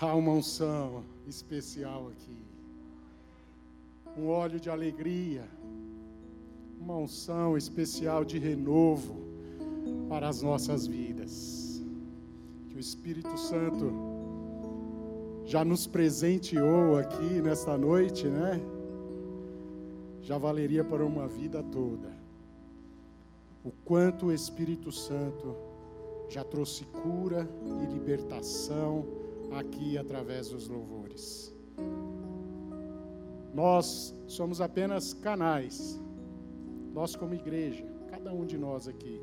Há uma unção especial aqui. Um óleo de alegria. Uma unção especial de renovo para as nossas vidas. Que o Espírito Santo já nos presenteou aqui nesta noite, né? Já valeria para uma vida toda. O quanto o Espírito Santo já trouxe cura e libertação aqui através dos louvores. Nós somos apenas canais, nós como igreja, cada um de nós aqui.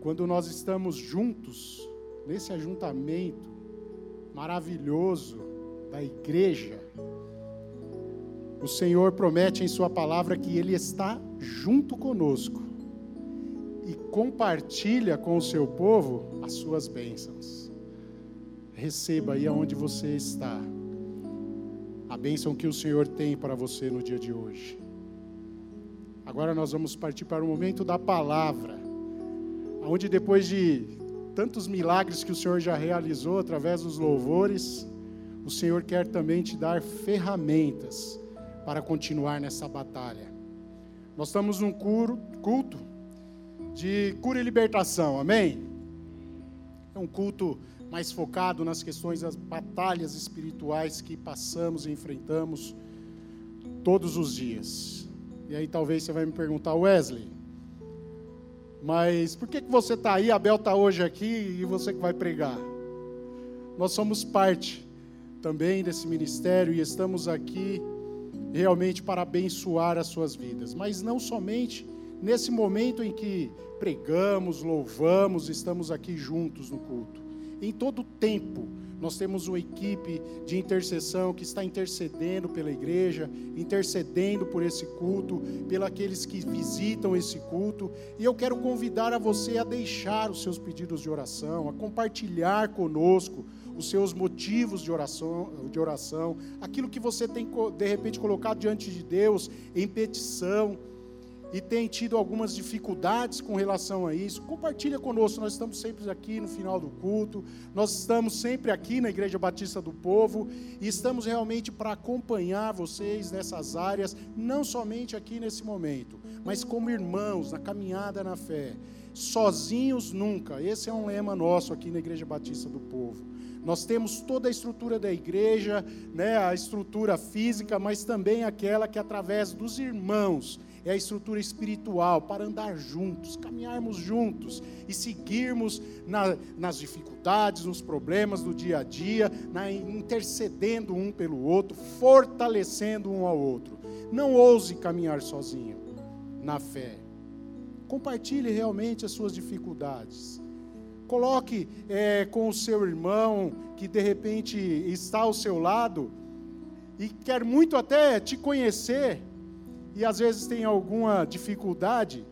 Quando nós estamos juntos, nesse ajuntamento maravilhoso da igreja, o Senhor promete em Sua palavra que Ele está junto conosco e compartilha com o seu povo as suas bênçãos. Receba aí aonde você está a bênção que o Senhor tem para você no dia de hoje. Agora nós vamos partir para o momento da palavra, onde depois de tantos milagres que o Senhor já realizou através dos louvores, o Senhor quer também te dar ferramentas para continuar nessa batalha. Nós estamos num culto de cura e libertação, amém? É um culto mais focado nas questões das batalhas espirituais que passamos e enfrentamos todos os dias. E aí talvez você vai me perguntar, Wesley, mas por que, que você está aí, Abel está hoje aqui e você que vai pregar? Nós somos parte também desse ministério e estamos aqui realmente para abençoar as suas vidas, mas não somente nesse momento em que pregamos, louvamos, estamos aqui juntos no culto. Em todo tempo, nós temos uma equipe de intercessão que está intercedendo pela igreja, intercedendo por esse culto, pelos aqueles que visitam esse culto. E eu quero convidar a você a deixar os seus pedidos de oração, a compartilhar conosco os seus motivos de oração, de oração, aquilo que você tem de repente colocado diante de Deus em petição e tem tido algumas dificuldades com relação a isso, compartilha conosco. Nós estamos sempre aqui no final do culto, nós estamos sempre aqui na Igreja Batista do Povo e estamos realmente para acompanhar vocês nessas áreas, não somente aqui nesse momento, mas como irmãos na caminhada na fé. Sozinhos nunca, esse é um lema nosso aqui na Igreja Batista do Povo. Nós temos toda a estrutura da igreja, né, a estrutura física, mas também aquela que através dos irmãos é a estrutura espiritual para andar juntos, caminharmos juntos e seguirmos na, nas dificuldades, nos problemas do dia a dia, na, intercedendo um pelo outro, fortalecendo um ao outro. Não ouse caminhar sozinho na fé. Compartilhe realmente as suas dificuldades. Coloque é, com o seu irmão que de repente está ao seu lado e quer muito até te conhecer e às vezes tem alguma dificuldade,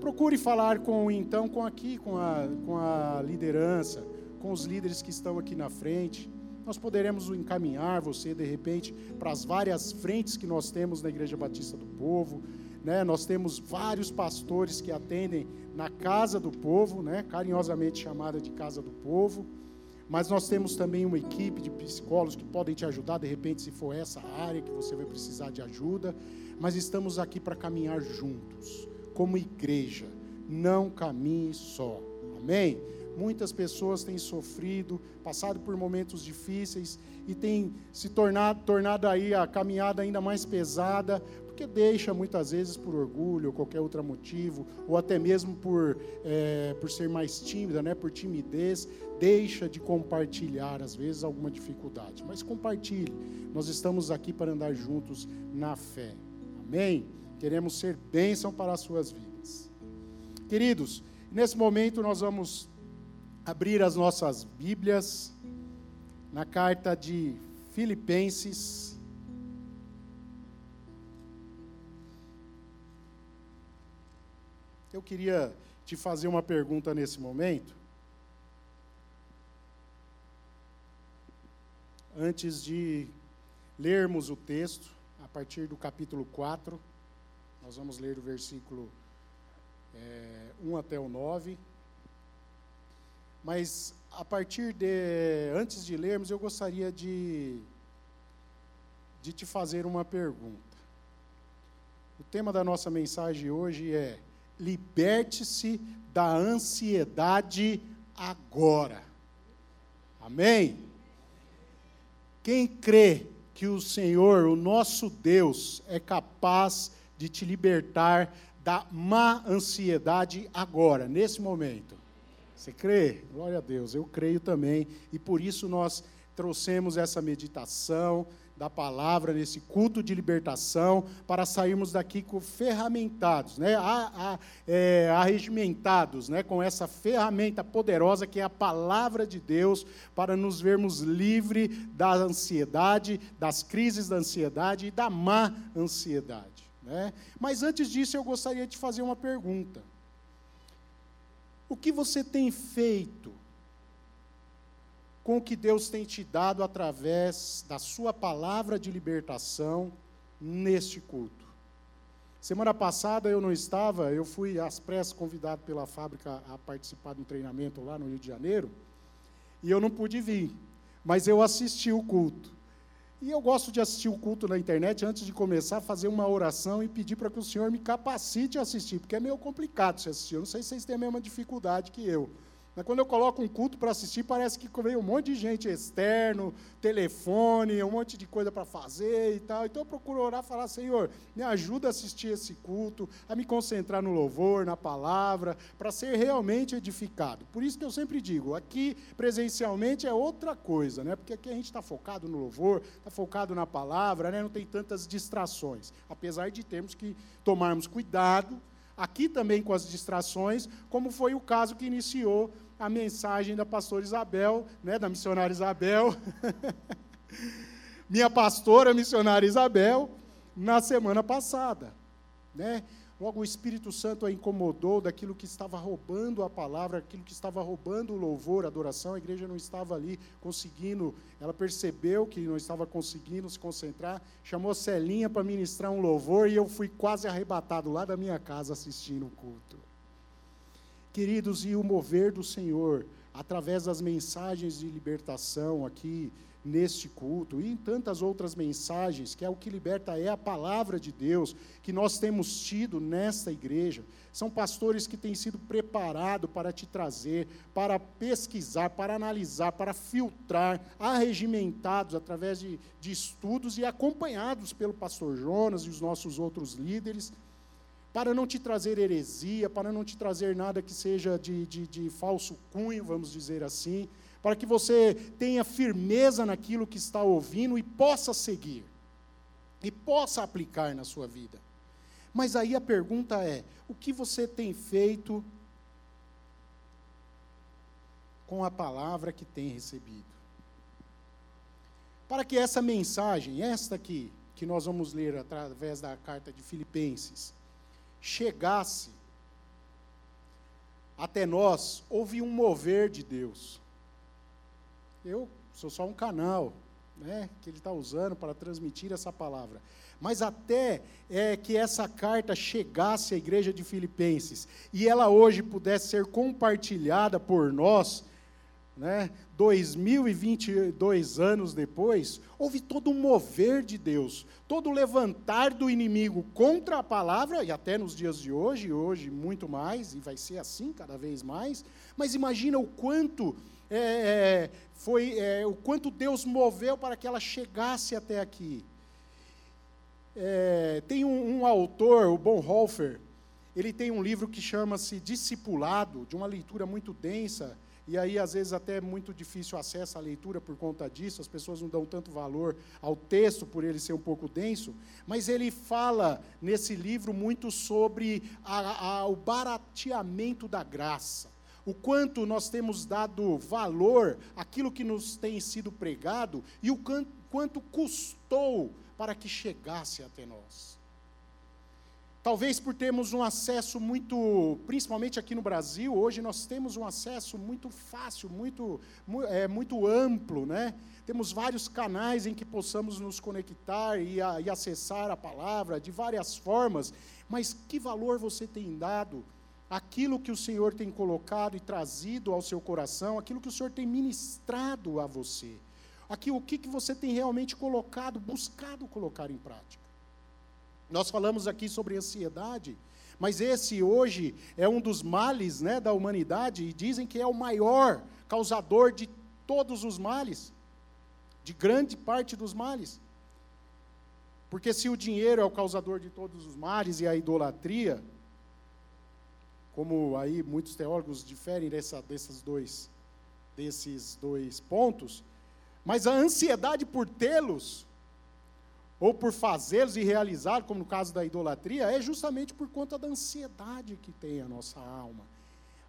procure falar com então com aqui com a, com a liderança, com os líderes que estão aqui na frente. Nós poderemos encaminhar você de repente para as várias frentes que nós temos na Igreja Batista do Povo. Né? Nós temos vários pastores que atendem na casa do povo, né? carinhosamente chamada de casa do povo. Mas nós temos também uma equipe de psicólogos que podem te ajudar, de repente, se for essa área que você vai precisar de ajuda mas estamos aqui para caminhar juntos, como igreja. Não caminhe só. Amém? Muitas pessoas têm sofrido, passado por momentos difíceis e têm se tornado, tornado aí a caminhada ainda mais pesada, porque deixa muitas vezes por orgulho ou qualquer outro motivo, ou até mesmo por, é, por ser mais tímida, né, por timidez, deixa de compartilhar às vezes alguma dificuldade. Mas compartilhe, nós estamos aqui para andar juntos na fé. Amém? Queremos ser bênção para as suas vidas. Queridos, nesse momento nós vamos abrir as nossas Bíblias na carta de Filipenses. Eu queria te fazer uma pergunta nesse momento. Antes de lermos o texto, partir do capítulo 4. Nós vamos ler o versículo é, 1 até o 9. Mas a partir de, antes de lermos, eu gostaria de, de te fazer uma pergunta. O tema da nossa mensagem hoje é: liberte-se da ansiedade agora. Amém? Quem crê que o Senhor, o nosso Deus, é capaz de te libertar da má ansiedade agora, nesse momento? Você crê? Glória a Deus, eu creio também, e por isso nós trouxemos essa meditação, da palavra, nesse culto de libertação, para sairmos daqui com ferramentados, né, a, a, é, arregimentados, né, com essa ferramenta poderosa que é a palavra de Deus, para nos vermos livre da ansiedade, das crises da ansiedade e da má ansiedade. Né? Mas antes disso, eu gostaria de fazer uma pergunta. O que você tem feito com o que Deus tem te dado através da Sua palavra de libertação neste culto. Semana passada eu não estava, eu fui às pressas convidado pela fábrica a participar de um treinamento lá no Rio de Janeiro, e eu não pude vir, mas eu assisti o culto. E eu gosto de assistir o culto na internet antes de começar, fazer uma oração e pedir para que o Senhor me capacite a assistir, porque é meio complicado se assistir. Eu não sei se vocês têm a mesma dificuldade que eu. Mas quando eu coloco um culto para assistir, parece que veio um monte de gente externo, telefone, um monte de coisa para fazer e tal. Então eu procuro orar e falar, Senhor, me ajuda a assistir esse culto, a me concentrar no louvor, na palavra, para ser realmente edificado. Por isso que eu sempre digo, aqui presencialmente é outra coisa, né? Porque aqui a gente está focado no louvor, está focado na palavra, né? não tem tantas distrações. Apesar de termos que tomarmos cuidado aqui também com as distrações, como foi o caso que iniciou a mensagem da pastora Isabel, né, da missionária Isabel, minha pastora missionária Isabel, na semana passada, né? Logo o Espírito Santo a incomodou daquilo que estava roubando a palavra, aquilo que estava roubando o louvor, a adoração. A igreja não estava ali conseguindo, ela percebeu que não estava conseguindo se concentrar, chamou Celinha para ministrar um louvor e eu fui quase arrebatado lá da minha casa assistindo o culto. Queridos, e o mover do Senhor, através das mensagens de libertação aqui, neste culto e em tantas outras mensagens, que é o que liberta é a palavra de Deus que nós temos tido nesta igreja. São pastores que têm sido preparados para te trazer, para pesquisar, para analisar, para filtrar, arregimentados através de, de estudos e acompanhados pelo pastor Jonas e os nossos outros líderes, para não te trazer heresia, para não te trazer nada que seja de, de, de falso cunho, vamos dizer assim, para que você tenha firmeza naquilo que está ouvindo e possa seguir, e possa aplicar na sua vida. Mas aí a pergunta é: o que você tem feito com a palavra que tem recebido? Para que essa mensagem, esta aqui, que nós vamos ler através da carta de Filipenses, chegasse até nós, houve um mover de Deus. Eu sou só um canal né, que ele está usando para transmitir essa palavra. Mas até é, que essa carta chegasse à igreja de Filipenses e ela hoje pudesse ser compartilhada por nós, né, 2022 anos depois, houve todo um mover de Deus, todo o levantar do inimigo contra a palavra, e até nos dias de hoje, hoje muito mais, e vai ser assim cada vez mais, mas imagina o quanto é, é, foi é, o quanto Deus moveu para que ela chegasse até aqui. É, tem um, um, autor, o Bonhoeffer, ele tem um livro que chama-se Discipulado, de uma leitura muito densa, e aí às vezes até é muito difícil acesso à leitura por conta disso, as pessoas não dão tanto valor ao texto por ele ser um pouco denso, mas ele fala nesse livro muito sobre a, a, o barateamento da graça o quanto nós temos dado valor àquilo que nos tem sido pregado e o quanto custou para que chegasse até nós. Talvez por termos um acesso muito, principalmente aqui no Brasil, hoje nós temos um acesso muito fácil, muito, é, muito amplo, né? Temos vários canais em que possamos nos conectar e, a, e acessar a palavra de várias formas, mas que valor você tem dado aquilo que o Senhor tem colocado e trazido ao seu coração, aquilo que o Senhor tem ministrado a você. Aqui, o que, que você tem realmente colocado, buscado colocar em prática. Nós falamos aqui sobre ansiedade, mas esse hoje é um dos males né, da humanidade, e dizem que é o maior causador de todos os males, de grande parte dos males. Porque se o dinheiro é o causador de todos os males e a idolatria, como aí muitos teólogos diferem dessa, desses, dois, desses dois pontos, mas a ansiedade por tê-los, ou por fazê-los e realizá-los, como no caso da idolatria, é justamente por conta da ansiedade que tem a nossa alma.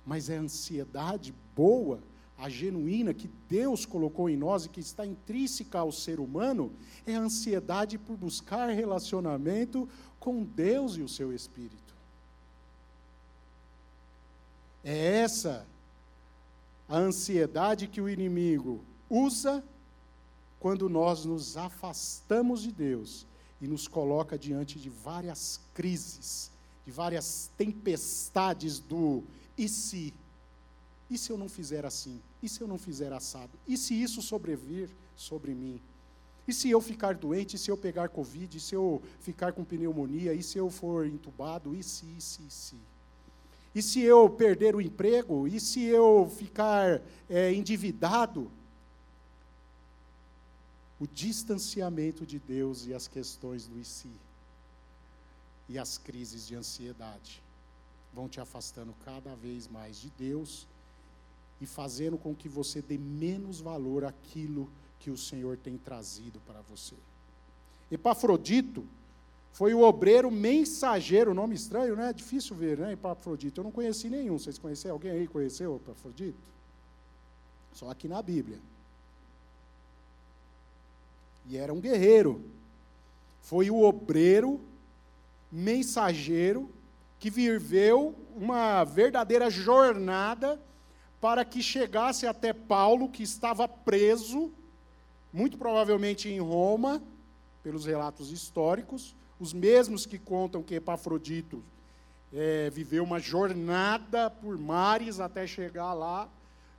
Mas é a ansiedade boa, a genuína que Deus colocou em nós e que está intrínseca ao ser humano, é a ansiedade por buscar relacionamento com Deus e o seu Espírito. É essa a ansiedade que o inimigo usa quando nós nos afastamos de Deus e nos coloca diante de várias crises, de várias tempestades do e se? E se eu não fizer assim? E se eu não fizer assado? E se isso sobrevir sobre mim? E se eu ficar doente? E se eu pegar Covid? E se eu ficar com pneumonia? E se eu for entubado? E se, e se, e se? E se eu perder o emprego? E se eu ficar é, endividado? O distanciamento de Deus e as questões do si e as crises de ansiedade vão te afastando cada vez mais de Deus e fazendo com que você dê menos valor àquilo que o Senhor tem trazido para você. Epafrodito foi o obreiro mensageiro, nome estranho, né? Difícil ver, né? Epafrodito. Eu não conheci nenhum. Vocês conheceram? Alguém aí conheceu Epafrodito? Só aqui na Bíblia. E era um guerreiro. Foi o obreiro mensageiro que viveu uma verdadeira jornada para que chegasse até Paulo, que estava preso, muito provavelmente em Roma, pelos relatos históricos, os mesmos que contam que Epafrodito é, viveu uma jornada por mares até chegar lá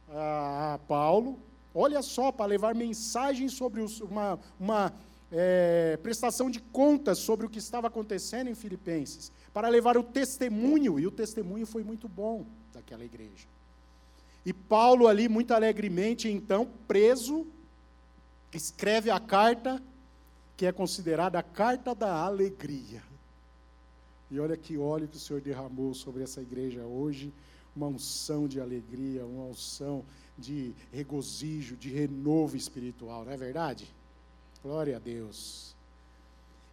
a, a Paulo. Olha só, para levar mensagens sobre uma, uma é, prestação de contas sobre o que estava acontecendo em Filipenses, para levar o testemunho, e o testemunho foi muito bom daquela igreja. E Paulo, ali, muito alegremente, então, preso, escreve a carta que é considerada a carta da alegria. E olha que óleo que o Senhor derramou sobre essa igreja hoje, uma unção de alegria, uma unção de regozijo, de renovo espiritual, não é verdade? Glória a Deus.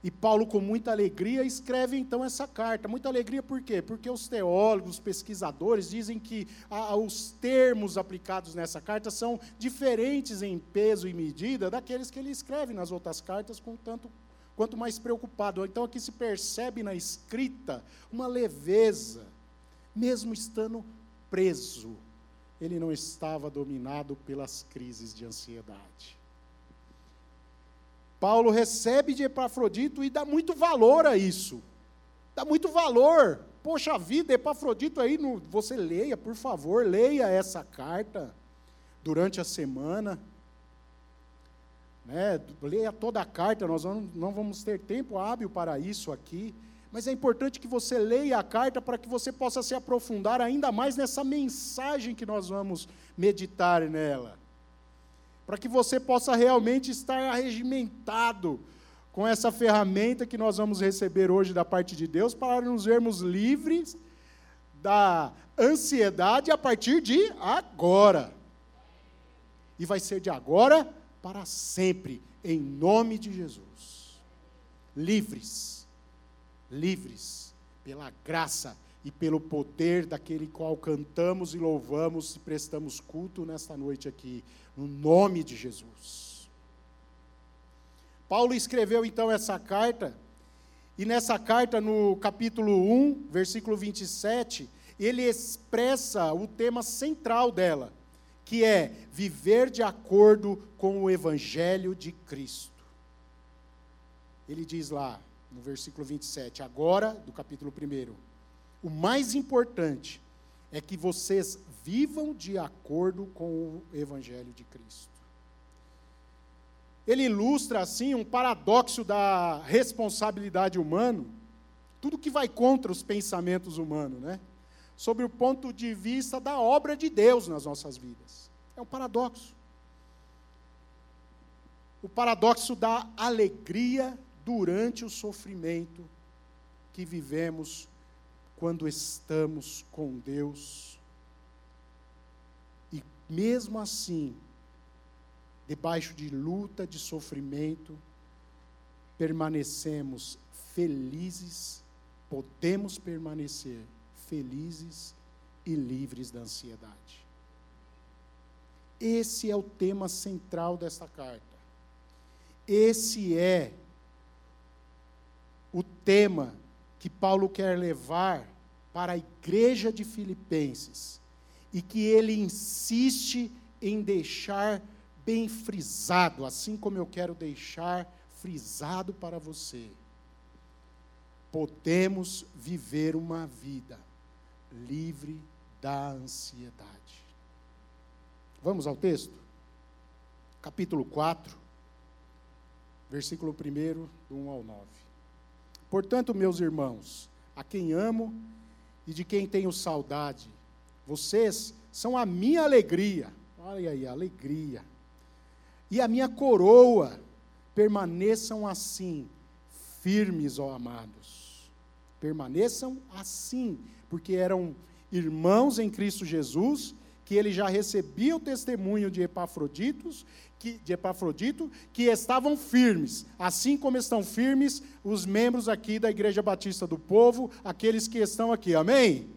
E Paulo, com muita alegria, escreve então essa carta. Muita alegria por quê? Porque os teólogos, os pesquisadores dizem que ah, os termos aplicados nessa carta são diferentes em peso e medida daqueles que ele escreve nas outras cartas, com tanto quanto mais preocupado. Então aqui se percebe na escrita uma leveza, mesmo estando preso, ele não estava dominado pelas crises de ansiedade. Paulo recebe de Epafrodito e dá muito valor a isso. Dá muito valor. Poxa vida, Epafrodito aí, no, você leia, por favor, leia essa carta durante a semana. Né? Leia toda a carta, nós não, não vamos ter tempo hábil para isso aqui. Mas é importante que você leia a carta para que você possa se aprofundar ainda mais nessa mensagem que nós vamos meditar nela para que você possa realmente estar arregimentado com essa ferramenta que nós vamos receber hoje da parte de Deus, para nos vermos livres da ansiedade a partir de agora. E vai ser de agora para sempre, em nome de Jesus. Livres, livres pela graça e pelo poder daquele qual cantamos e louvamos e prestamos culto nesta noite aqui no nome de Jesus. Paulo escreveu então essa carta, e nessa carta, no capítulo 1, versículo 27, ele expressa o tema central dela, que é viver de acordo com o Evangelho de Cristo. Ele diz lá, no versículo 27, agora, do capítulo 1, O mais importante é que vocês vivam de acordo com o Evangelho de Cristo. Ele ilustra, assim, um paradoxo da responsabilidade humana, tudo que vai contra os pensamentos humanos, né? Sobre o ponto de vista da obra de Deus nas nossas vidas. É um paradoxo. O paradoxo da alegria durante o sofrimento que vivemos quando estamos com Deus. E mesmo assim, debaixo de luta, de sofrimento, permanecemos felizes, podemos permanecer felizes e livres da ansiedade. Esse é o tema central desta carta. Esse é o tema que Paulo quer levar para a igreja de Filipenses e que ele insiste em deixar bem frisado, assim como eu quero deixar frisado para você. Podemos viver uma vida livre da ansiedade. Vamos ao texto? Capítulo 4, versículo 1, do 1 ao 9. Portanto, meus irmãos, a quem amo e de quem tenho saudade, vocês são a minha alegria. Olha aí, alegria. E a minha coroa. Permaneçam assim, firmes, ó amados. Permaneçam assim, porque eram irmãos em Cristo Jesus, que ele já recebia o testemunho de Epafroditos que, de Epafrodito, que estavam firmes, assim como estão firmes os membros aqui da Igreja Batista do Povo, aqueles que estão aqui, amém?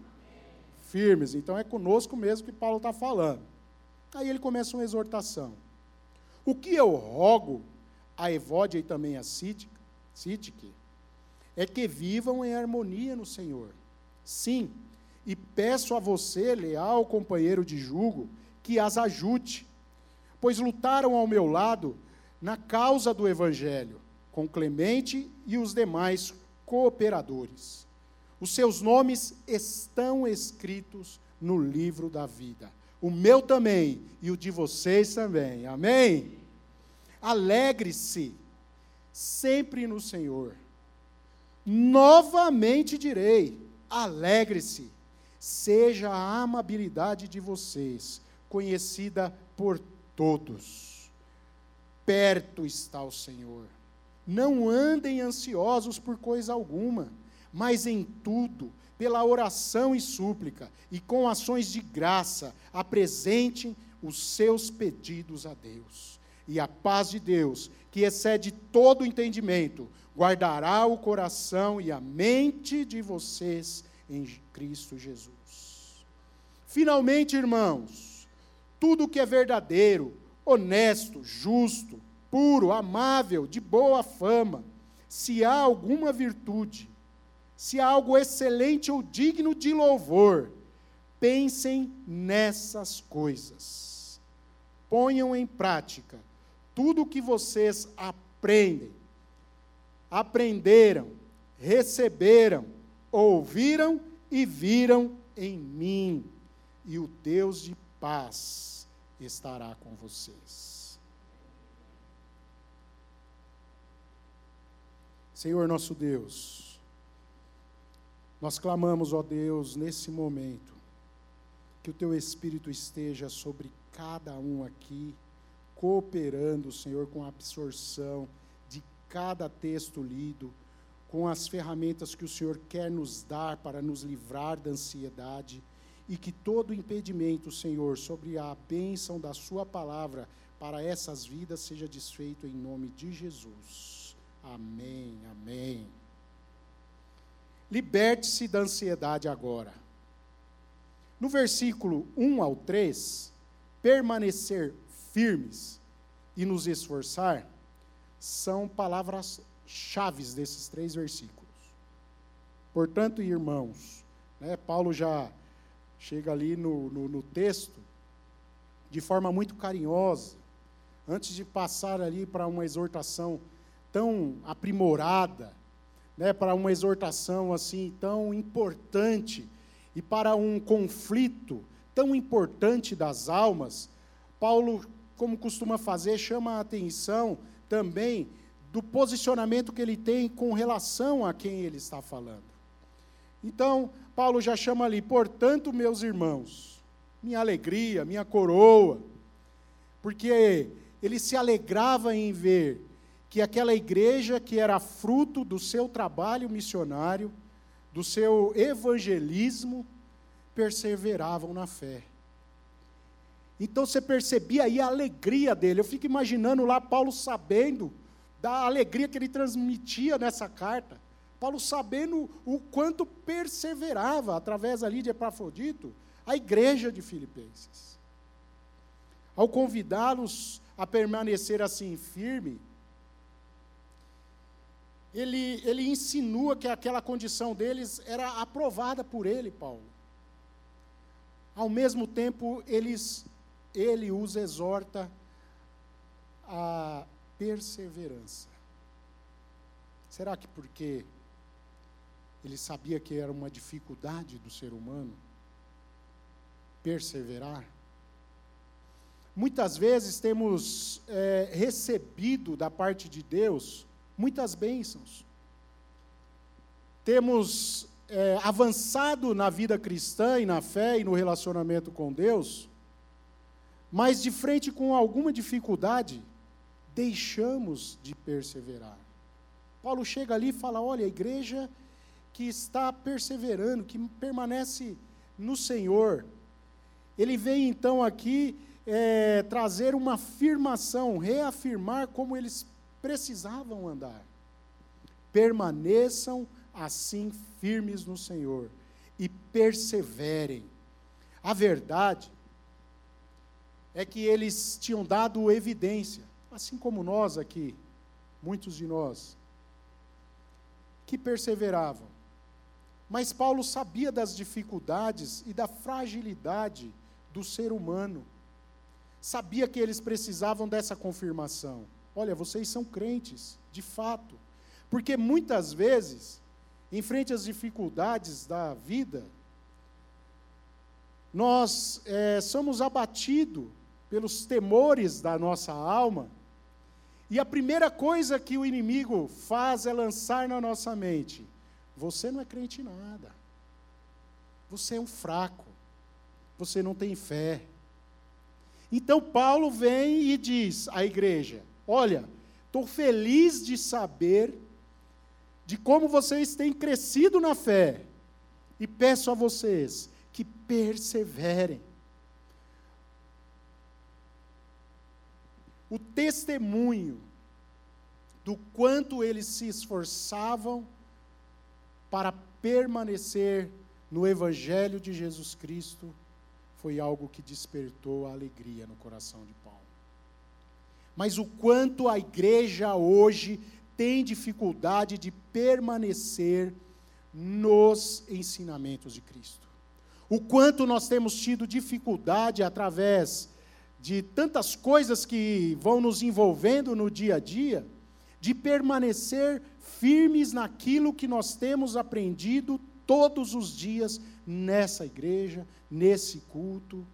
Firmes, então é conosco mesmo que Paulo está falando. Aí ele começa uma exortação. O que eu rogo a Evódia e também a Cítique é que vivam em harmonia no Senhor. Sim, e peço a você, leal companheiro de jugo, que as ajude pois lutaram ao meu lado na causa do Evangelho, com Clemente e os demais cooperadores. Os seus nomes estão escritos no livro da vida. O meu também e o de vocês também. Amém? Alegre-se sempre no Senhor. Novamente direi: alegre-se. Seja a amabilidade de vocês conhecida por todos. Perto está o Senhor. Não andem ansiosos por coisa alguma, mas em tudo, pela oração e súplica, e com ações de graça, apresentem os seus pedidos a Deus. E a paz de Deus, que excede todo entendimento, guardará o coração e a mente de vocês em Cristo Jesus. Finalmente, irmãos, tudo que é verdadeiro, honesto, justo, puro, amável, de boa fama, se há alguma virtude, se há algo excelente ou digno de louvor, pensem nessas coisas. Ponham em prática tudo o que vocês aprendem, aprenderam, receberam, ouviram e viram em mim, e o Deus de paz estará com vocês. Senhor nosso Deus, nós clamamos, ó Deus, nesse momento, que o Teu Espírito esteja sobre cada um aqui, cooperando, Senhor, com a absorção de cada texto lido, com as ferramentas que o Senhor quer nos dar para nos livrar da ansiedade e que todo impedimento, Senhor, sobre a bênção da Sua palavra para essas vidas seja desfeito em nome de Jesus. Amém, amém. Liberte-se da ansiedade agora. No versículo 1 ao 3, permanecer firmes e nos esforçar são palavras chaves desses três versículos. Portanto, irmãos, né, Paulo já chega ali no, no, no texto, de forma muito carinhosa, antes de passar ali para uma exortação tão aprimorada, né, para uma exortação assim tão importante e para um conflito tão importante das almas, Paulo, como costuma fazer, chama a atenção também do posicionamento que ele tem com relação a quem ele está falando. Então, Paulo já chama ali, portanto, meus irmãos, minha alegria, minha coroa, porque ele se alegrava em ver que aquela igreja que era fruto do seu trabalho missionário, do seu evangelismo, perseveravam na fé. Então você percebia aí a alegria dele. Eu fico imaginando lá Paulo sabendo da alegria que ele transmitia nessa carta. Paulo sabendo o quanto perseverava através ali de Epafrodito a igreja de Filipenses. Ao convidá-los a permanecer assim firme, ele, ele insinua que aquela condição deles era aprovada por ele, Paulo. Ao mesmo tempo, eles, ele os exorta a perseverança. Será que porque ele sabia que era uma dificuldade do ser humano perseverar? Muitas vezes temos é, recebido da parte de Deus muitas bênçãos. Temos é, avançado na vida cristã e na fé e no relacionamento com Deus, mas de frente com alguma dificuldade, deixamos de perseverar. Paulo chega ali e fala: olha, a igreja que está perseverando, que permanece no Senhor. Ele vem então aqui é, trazer uma afirmação, reafirmar como eles precisavam andar. Permaneçam assim firmes no Senhor e perseverem. A verdade é que eles tinham dado evidência, assim como nós aqui, muitos de nós, que perseveravam. Mas Paulo sabia das dificuldades e da fragilidade do ser humano. Sabia que eles precisavam dessa confirmação. Olha, vocês são crentes, de fato. Porque muitas vezes em frente às dificuldades da vida, nós é, somos abatidos pelos temores da nossa alma, e a primeira coisa que o inimigo faz é lançar na nossa mente: você não é crente em nada, você é um fraco, você não tem fé. Então Paulo vem e diz à igreja: olha, estou feliz de saber de como vocês têm crescido na fé. E peço a vocês que perseverem. O testemunho do quanto eles se esforçavam para permanecer no Evangelho de Jesus Cristo foi algo que despertou a alegria no coração de Paulo. Mas o quanto a igreja hoje tem dificuldade de permanecer nos ensinamentos de Cristo. O quanto nós temos tido dificuldade através de tantas coisas que vão nos envolvendo no dia a dia, de permanecer firmes naquilo que nós temos aprendido todos os dias nessa igreja, nesse culto,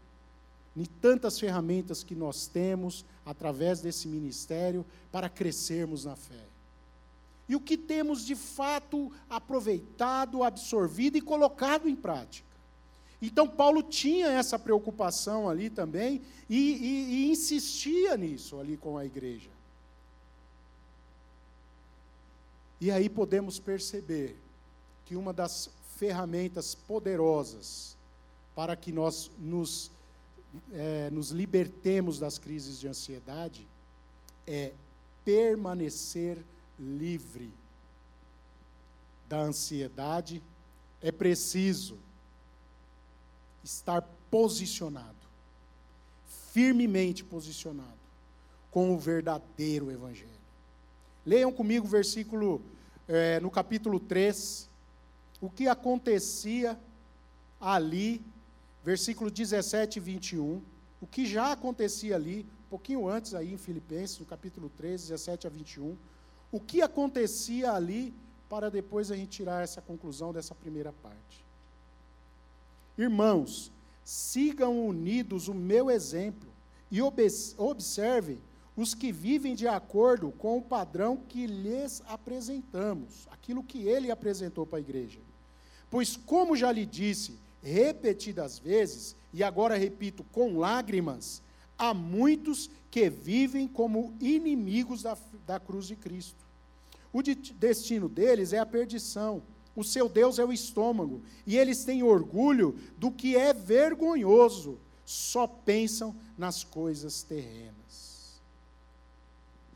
em tantas ferramentas que nós temos através desse ministério para crescermos na fé e o que temos de fato aproveitado, absorvido e colocado em prática. Então, Paulo tinha essa preocupação ali também e, e, e insistia nisso ali com a igreja. E aí podemos perceber que uma das ferramentas poderosas para que nós nos, é, nos libertemos das crises de ansiedade é permanecer livre da ansiedade, é preciso estar posicionado, firmemente posicionado, com o verdadeiro Evangelho. Leiam comigo o versículo, é, no capítulo 3, o que acontecia ali, versículo 17 e 21, o que já acontecia ali, um pouquinho antes aí em Filipenses, no capítulo 3, 17 a 21, o que acontecia ali para depois a gente tirar essa conclusão dessa primeira parte. Irmãos, sigam unidos o meu exemplo e observem os que vivem de acordo com o padrão que lhes apresentamos, aquilo que ele apresentou para a igreja. Pois, como já lhe disse repetidas vezes, e agora repito com lágrimas, há muitos que vivem como inimigos da, da cruz de Cristo. O de, destino deles é a perdição, o seu Deus é o estômago, e eles têm orgulho do que é vergonhoso, só pensam nas coisas terrenas.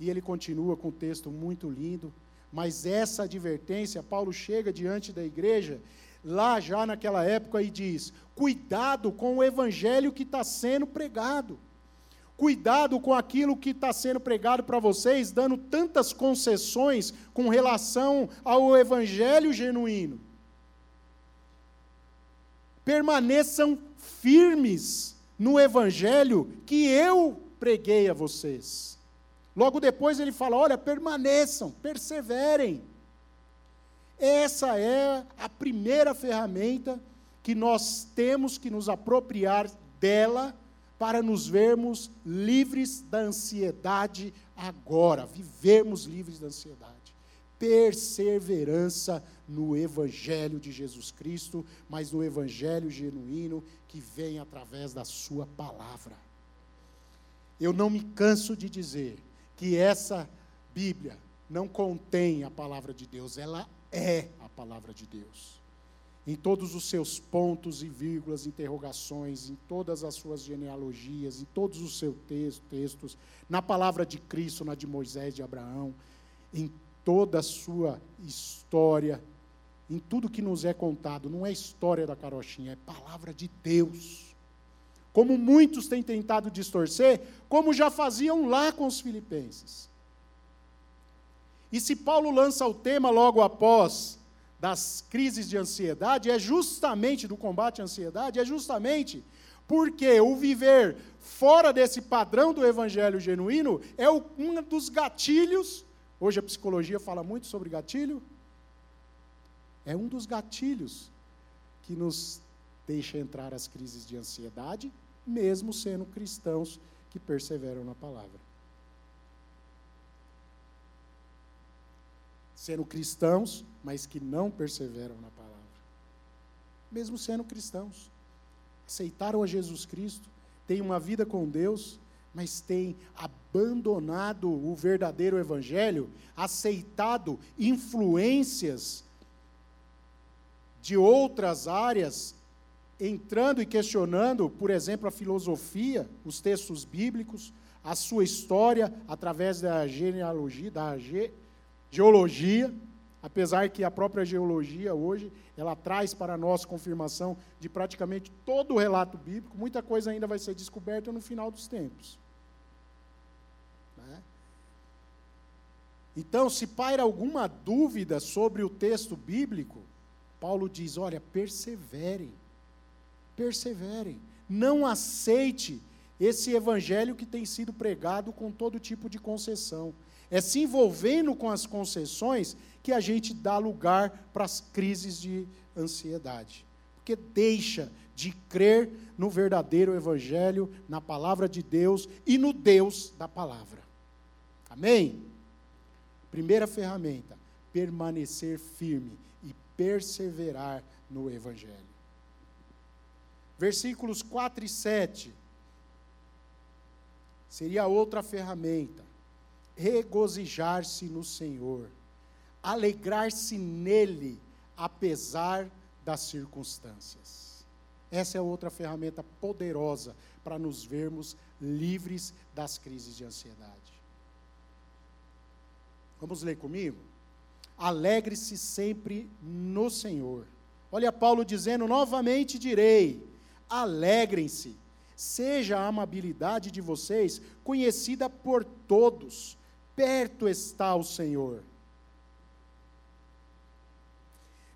E ele continua com um texto muito lindo, mas essa advertência, Paulo chega diante da igreja lá já naquela época e diz: cuidado com o evangelho que está sendo pregado. Cuidado com aquilo que está sendo pregado para vocês, dando tantas concessões com relação ao evangelho genuíno. Permaneçam firmes no evangelho que eu preguei a vocês. Logo depois ele fala: olha, permaneçam, perseverem. Essa é a primeira ferramenta que nós temos que nos apropriar dela para nos vermos livres da ansiedade agora, vivermos livres da ansiedade. Perseverança no Evangelho de Jesus Cristo, mas no Evangelho genuíno que vem através da Sua palavra. Eu não me canso de dizer que essa Bíblia não contém a palavra de Deus, ela é a palavra de Deus. Em todos os seus pontos e vírgulas, interrogações, em todas as suas genealogias, em todos os seus textos, na palavra de Cristo, na de Moisés, de Abraão, em toda a sua história, em tudo que nos é contado, não é história da carochinha, é palavra de Deus. Como muitos têm tentado distorcer, como já faziam lá com os filipenses. E se Paulo lança o tema logo após das crises de ansiedade, é justamente do combate à ansiedade, é justamente porque o viver fora desse padrão do evangelho genuíno é um dos gatilhos. Hoje a psicologia fala muito sobre gatilho. É um dos gatilhos que nos deixa entrar as crises de ansiedade, mesmo sendo cristãos que perseveram na palavra. Sendo cristãos, mas que não perseveram na palavra. Mesmo sendo cristãos, aceitaram a Jesus Cristo, têm uma vida com Deus, mas têm abandonado o verdadeiro evangelho, aceitado influências de outras áreas, entrando e questionando, por exemplo, a filosofia, os textos bíblicos, a sua história através da genealogia, da ge geologia, apesar que a própria geologia hoje, ela traz para nós confirmação de praticamente todo o relato bíblico, muita coisa ainda vai ser descoberta no final dos tempos. Né? Então, se paira alguma dúvida sobre o texto bíblico, Paulo diz: olha, perseverem, perseverem, não aceite esse evangelho que tem sido pregado com todo tipo de concessão. É se envolvendo com as concessões que a gente dá lugar para as crises de ansiedade. Porque deixa de crer no verdadeiro Evangelho, na palavra de Deus e no Deus da palavra. Amém? Primeira ferramenta: permanecer firme e perseverar no Evangelho. Versículos 4 e 7 seria outra ferramenta regozijar-se no Senhor, alegrar-se nele, apesar das circunstâncias. Essa é outra ferramenta poderosa para nos vermos livres das crises de ansiedade. Vamos ler comigo? Alegre-se sempre no Senhor. Olha Paulo dizendo: novamente direi: alegrem-se. Seja a amabilidade de vocês conhecida por todos perto está o Senhor.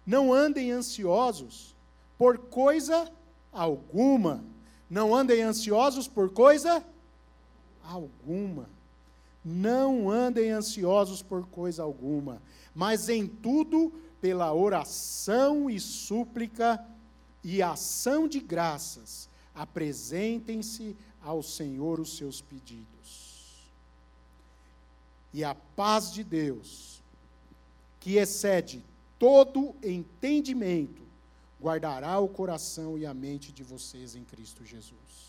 Não andem ansiosos por coisa alguma. Não andem ansiosos por coisa alguma. Não andem ansiosos por coisa alguma, mas em tudo, pela oração e súplica e ação de graças, apresentem-se ao Senhor os seus pedidos. E a paz de Deus, que excede todo entendimento, guardará o coração e a mente de vocês em Cristo Jesus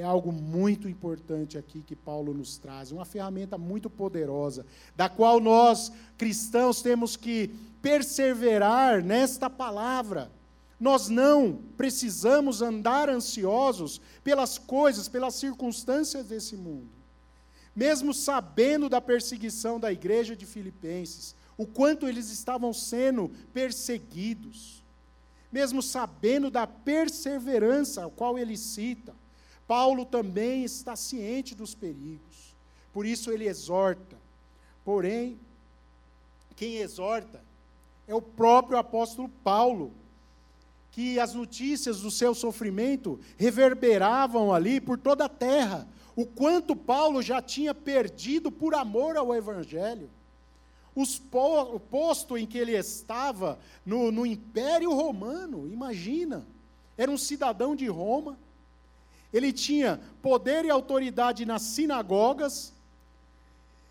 é algo muito importante aqui que Paulo nos traz, uma ferramenta muito poderosa, da qual nós, cristãos, temos que perseverar nesta palavra. Nós não precisamos andar ansiosos pelas coisas, pelas circunstâncias desse mundo. Mesmo sabendo da perseguição da igreja de Filipenses, o quanto eles estavam sendo perseguidos, mesmo sabendo da perseverança, a qual ele cita, Paulo também está ciente dos perigos, por isso ele exorta. Porém, quem exorta é o próprio apóstolo Paulo, que as notícias do seu sofrimento reverberavam ali por toda a terra, o quanto Paulo já tinha perdido por amor ao Evangelho. Po, o posto em que ele estava no, no Império Romano, imagina, era um cidadão de Roma, ele tinha poder e autoridade nas sinagogas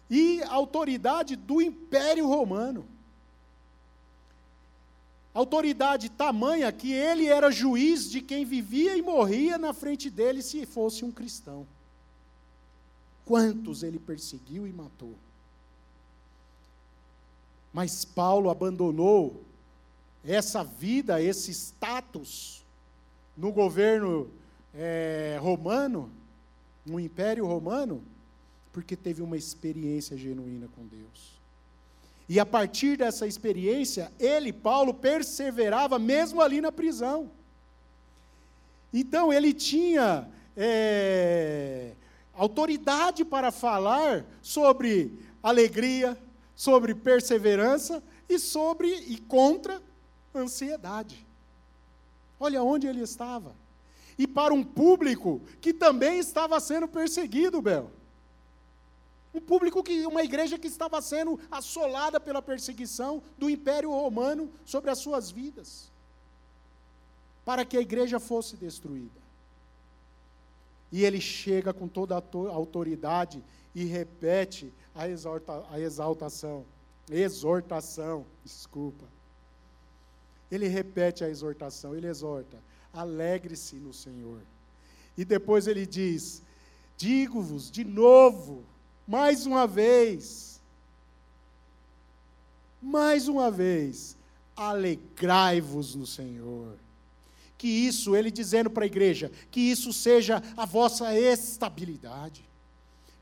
e autoridade do Império Romano. Autoridade tamanha que ele era juiz de quem vivia e morria na frente dele se fosse um cristão. Quantos ele perseguiu e matou. Mas Paulo abandonou essa vida, esse status no governo é, romano, um império romano, porque teve uma experiência genuína com Deus. E a partir dessa experiência, ele, Paulo, perseverava mesmo ali na prisão. Então, ele tinha é, autoridade para falar sobre alegria, sobre perseverança e sobre e contra ansiedade. Olha onde ele estava e para um público que também estava sendo perseguido, Bel. Um público que, uma igreja que estava sendo assolada pela perseguição do Império Romano sobre as suas vidas, para que a igreja fosse destruída. E ele chega com toda a autoridade e repete a, exorta, a exaltação, exortação, desculpa. Ele repete a exortação, ele exorta: alegre-se no Senhor. E depois ele diz: Digo-vos de novo, mais uma vez, mais uma vez, alegrai-vos no Senhor. Que isso, ele dizendo para a igreja, que isso seja a vossa estabilidade,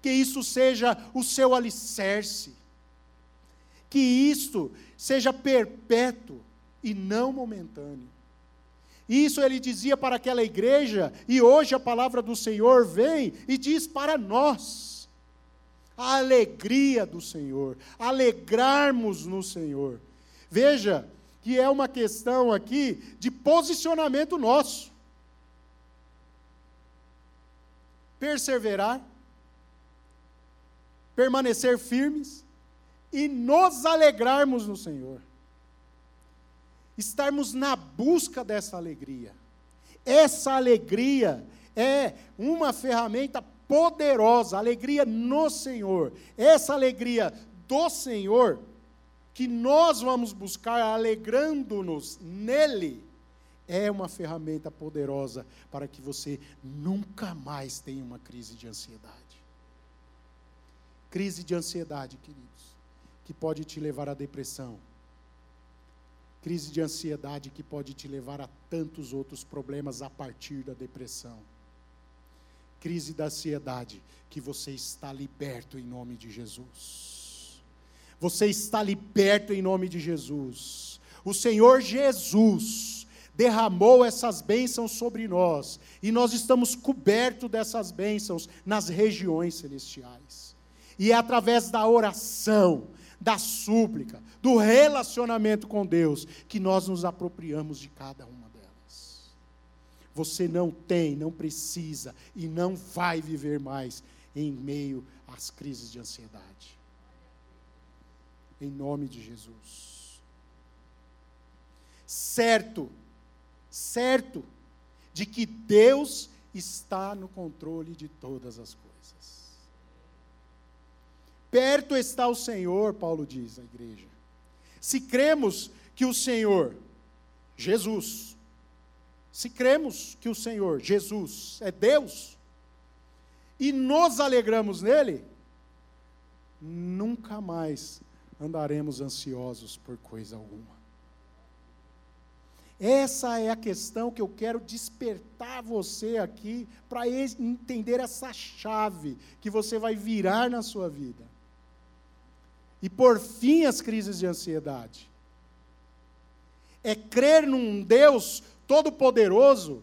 que isso seja o seu alicerce, que isto seja perpétuo e não momentâneo. Isso ele dizia para aquela igreja, e hoje a palavra do Senhor vem e diz para nós. A alegria do Senhor, alegrarmos no Senhor. Veja que é uma questão aqui de posicionamento nosso. Perseverar, permanecer firmes e nos alegrarmos no Senhor estarmos na busca dessa alegria. Essa alegria é uma ferramenta poderosa, alegria no Senhor. Essa alegria do Senhor, que nós vamos buscar alegrando-nos nele, é uma ferramenta poderosa para que você nunca mais tenha uma crise de ansiedade. Crise de ansiedade, queridos, que pode te levar à depressão crise de ansiedade que pode te levar a tantos outros problemas a partir da depressão. Crise da ansiedade que você está liberto em nome de Jesus. Você está liberto em nome de Jesus. O Senhor Jesus derramou essas bênçãos sobre nós e nós estamos cobertos dessas bênçãos nas regiões celestiais. E é através da oração, da súplica, do relacionamento com Deus, que nós nos apropriamos de cada uma delas. Você não tem, não precisa e não vai viver mais em meio às crises de ansiedade. Em nome de Jesus. Certo, certo, de que Deus está no controle de todas as coisas. Perto está o Senhor, Paulo diz à igreja. Se cremos que o Senhor, Jesus, se cremos que o Senhor, Jesus, é Deus, e nos alegramos nele, nunca mais andaremos ansiosos por coisa alguma. Essa é a questão que eu quero despertar você aqui para entender essa chave que você vai virar na sua vida. E por fim as crises de ansiedade. É crer num Deus todo-poderoso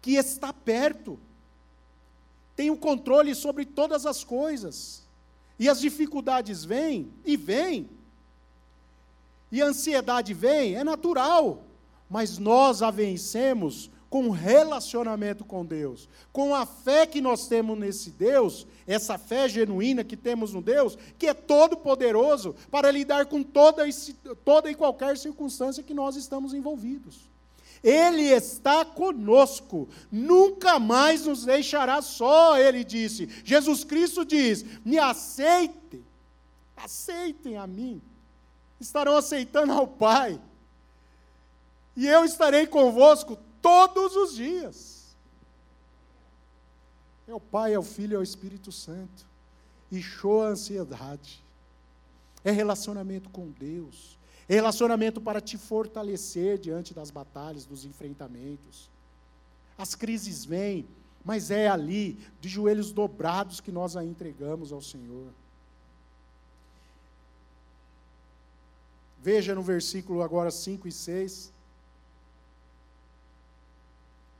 que está perto, tem o controle sobre todas as coisas. E as dificuldades vêm e vêm. E a ansiedade vem, é natural. Mas nós a vencemos com relacionamento com Deus, com a fé que nós temos nesse Deus, essa fé genuína que temos no Deus, que é todo poderoso para lidar com toda, toda e qualquer circunstância que nós estamos envolvidos. Ele está conosco, nunca mais nos deixará só, ele disse. Jesus Cristo diz: me aceitem, aceitem a mim, estarão aceitando ao Pai, e eu estarei convosco todos os dias. É o Pai, é o Filho, é o Espírito Santo, e show a ansiedade, é relacionamento com Deus relacionamento para te fortalecer diante das batalhas, dos enfrentamentos. As crises vêm, mas é ali, de joelhos dobrados, que nós a entregamos ao Senhor. Veja no versículo agora 5 e 6.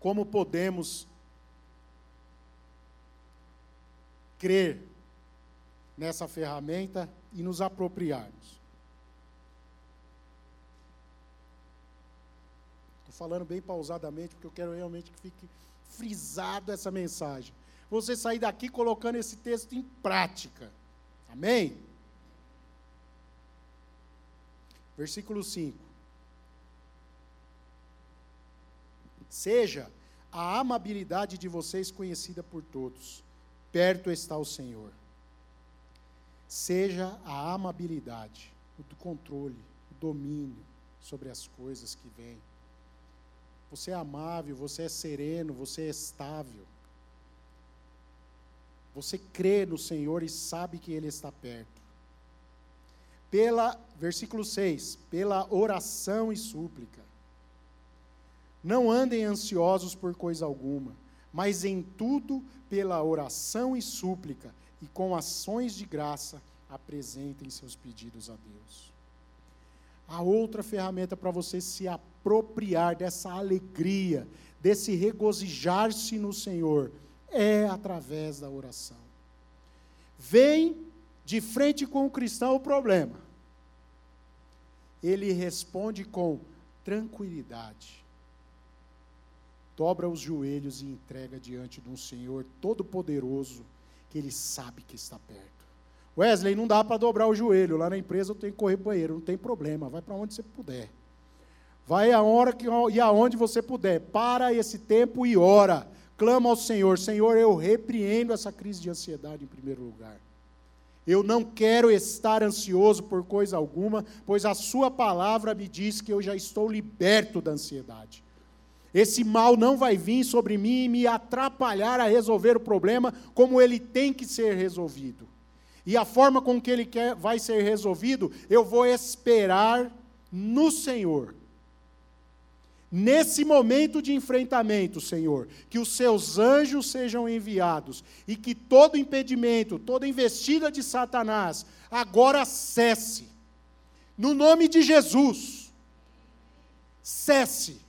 Como podemos crer nessa ferramenta e nos apropriarmos. Falando bem pausadamente, porque eu quero realmente que fique frisado essa mensagem. Você sair daqui colocando esse texto em prática. Amém? Versículo 5. Seja a amabilidade de vocês conhecida por todos. Perto está o Senhor. Seja a amabilidade, o controle, o domínio sobre as coisas que vêm. Você é amável, você é sereno, você é estável. Você crê no Senhor e sabe que Ele está perto. Pela, versículo 6, pela oração e súplica. Não andem ansiosos por coisa alguma, mas em tudo, pela oração e súplica, e com ações de graça, apresentem seus pedidos a Deus. A outra ferramenta para você se apropriar dessa alegria, desse regozijar-se no Senhor, é através da oração. Vem de frente com o cristão o problema. Ele responde com tranquilidade. Dobra os joelhos e entrega diante de um Senhor todo-poderoso, que ele sabe que está perto. Wesley, não dá para dobrar o joelho. Lá na empresa eu tenho que correr para banheiro, não tem problema. Vai para onde você puder. Vai a hora que, e aonde você puder. Para esse tempo e ora. Clama ao Senhor. Senhor, eu repreendo essa crise de ansiedade em primeiro lugar. Eu não quero estar ansioso por coisa alguma, pois a Sua palavra me diz que eu já estou liberto da ansiedade. Esse mal não vai vir sobre mim e me atrapalhar a resolver o problema como ele tem que ser resolvido e a forma com que ele quer vai ser resolvido, eu vou esperar no Senhor. Nesse momento de enfrentamento, Senhor, que os seus anjos sejam enviados e que todo impedimento, toda investida de Satanás agora cesse. No nome de Jesus, cesse.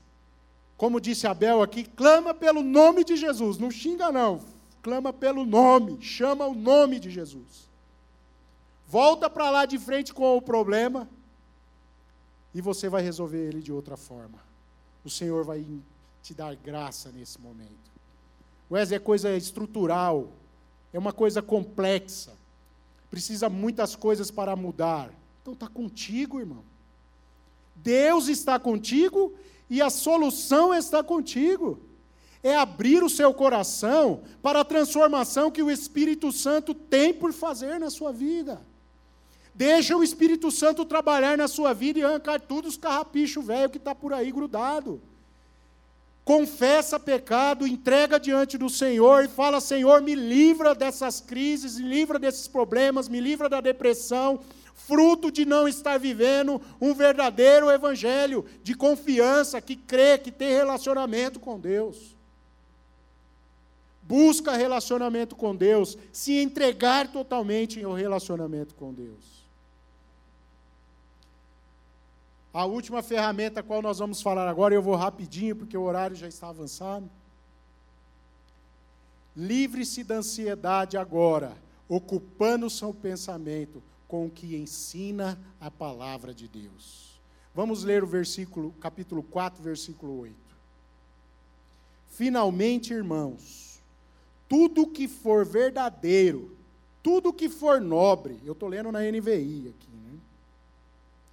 Como disse Abel aqui, clama pelo nome de Jesus, não xinga não, clama pelo nome, chama o nome de Jesus. Volta para lá de frente com o problema e você vai resolver ele de outra forma. O Senhor vai te dar graça nesse momento. Wesley é coisa estrutural, é uma coisa complexa, precisa muitas coisas para mudar. Então está contigo, irmão. Deus está contigo e a solução está contigo. É abrir o seu coração para a transformação que o Espírito Santo tem por fazer na sua vida. Deixa o Espírito Santo trabalhar na sua vida e arrancar tudo os carrapichos velho que está por aí grudado. Confessa pecado, entrega diante do Senhor e fala: Senhor, me livra dessas crises, me livra desses problemas, me livra da depressão, fruto de não estar vivendo um verdadeiro evangelho de confiança, que crê, que tem relacionamento com Deus. Busca relacionamento com Deus, se entregar totalmente em um relacionamento com Deus. A última ferramenta a qual nós vamos falar agora, eu vou rapidinho porque o horário já está avançado. Livre-se da ansiedade agora, ocupando o seu pensamento com o que ensina a palavra de Deus. Vamos ler o versículo, capítulo 4, versículo 8. Finalmente, irmãos, tudo que for verdadeiro, tudo que for nobre, eu estou lendo na NVI aqui,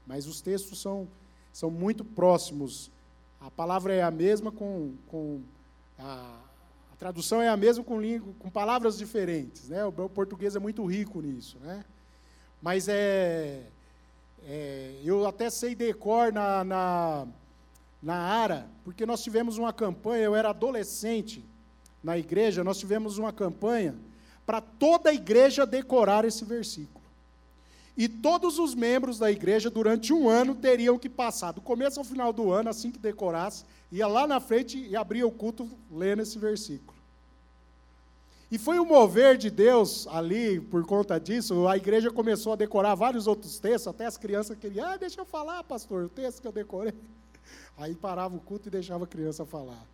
mas os textos são, são muito próximos. A palavra é a mesma com. com a, a tradução é a mesma com, com palavras diferentes. Né? O, o português é muito rico nisso. Né? Mas é, é, eu até sei decor na, na, na ARA, porque nós tivemos uma campanha, eu era adolescente na igreja, nós tivemos uma campanha para toda a igreja decorar esse versículo. E todos os membros da igreja, durante um ano, teriam que passar, do começo ao final do ano, assim que decorasse, ia lá na frente e abria o culto lendo esse versículo. E foi o mover de Deus ali, por conta disso, a igreja começou a decorar vários outros textos, até as crianças queriam, ah, deixa eu falar, pastor, o texto que eu decorei. Aí parava o culto e deixava a criança falar.